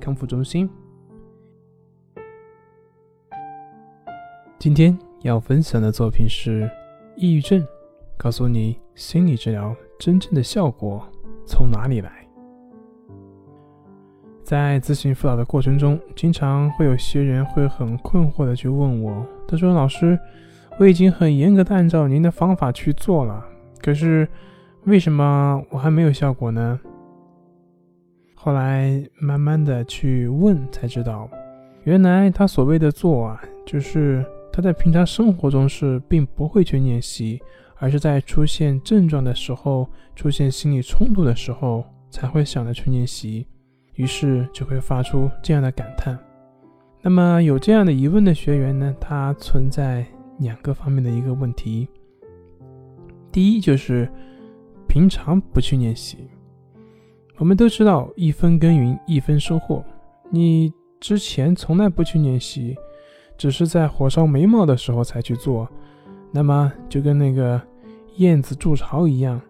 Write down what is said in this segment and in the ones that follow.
康复中心。今天要分享的作品是《抑郁症》，告诉你心理治疗真正的效果从哪里来。在咨询辅导的过程中，经常会有些人会很困惑的去问我，他说：“老师，我已经很严格的按照您的方法去做了，可是为什么我还没有效果呢？”后来慢慢的去问，才知道，原来他所谓的做啊，就是他在平常生活中是并不会去练习，而是在出现症状的时候，出现心理冲突的时候，才会想着去练习，于是就会发出这样的感叹。那么有这样的疑问的学员呢，他存在两个方面的一个问题，第一就是平常不去练习。我们都知道，一分耕耘一分收获。你之前从来不去练习，只是在火烧眉毛的时候才去做，那么就跟那个燕子筑巢一样。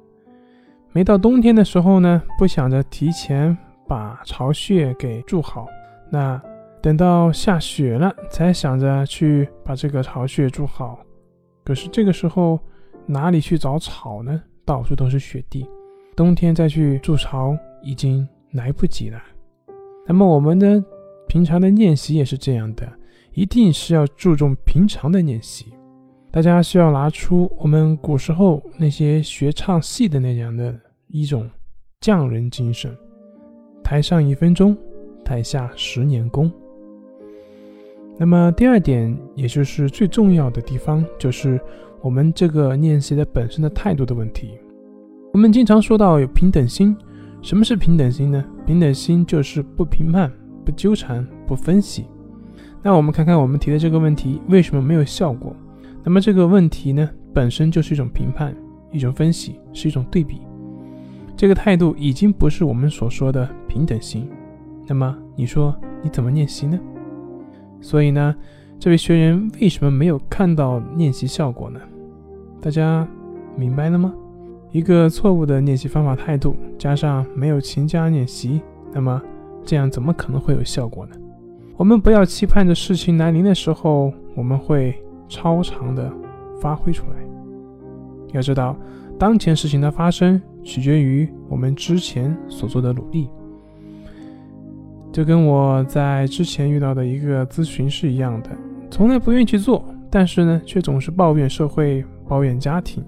没到冬天的时候呢，不想着提前把巢穴给筑好，那等到下雪了才想着去把这个巢穴筑好。可是这个时候哪里去找草呢？到处都是雪地，冬天再去筑巢。已经来不及了。那么我们的平常的练习也是这样的，一定是要注重平常的练习。大家需要拿出我们古时候那些学唱戏的那样的一种匠人精神，台上一分钟，台下十年功。那么第二点，也就是最重要的地方，就是我们这个练习的本身的态度的问题。我们经常说到有平等心。什么是平等心呢？平等心就是不评判、不纠缠、不分析。那我们看看我们提的这个问题为什么没有效果？那么这个问题呢，本身就是一种评判、一种分析，是一种对比。这个态度已经不是我们所说的平等心。那么你说你怎么练习呢？所以呢，这位学员为什么没有看到练习效果呢？大家明白了吗？一个错误的练习方法态度，加上没有勤加练习，那么这样怎么可能会有效果呢？我们不要期盼着事情来临的时候，我们会超常的发挥出来。要知道，当前事情的发生取决于我们之前所做的努力。就跟我在之前遇到的一个咨询是一样的，从来不愿意去做，但是呢，却总是抱怨社会，抱怨家庭。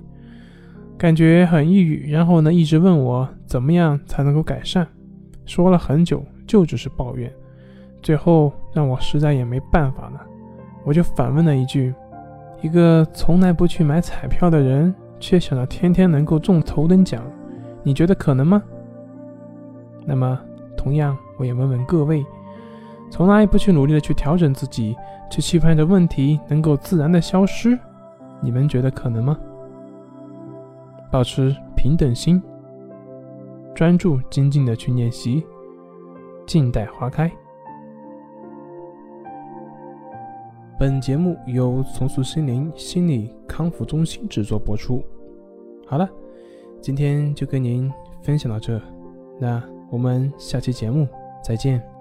感觉很抑郁，然后呢，一直问我怎么样才能够改善，说了很久，就只是抱怨，最后让我实在也没办法了，我就反问了一句：一个从来不去买彩票的人，却想着天天能够中头等奖，你觉得可能吗？那么，同样，我也问问各位，从来不去努力的去调整自己，去期盼着问题能够自然的消失，你们觉得可能吗？保持平等心，专注精进的去练习，静待花开。本节目由重塑心灵心理康复中心制作播出。好了，今天就跟您分享到这，那我们下期节目再见。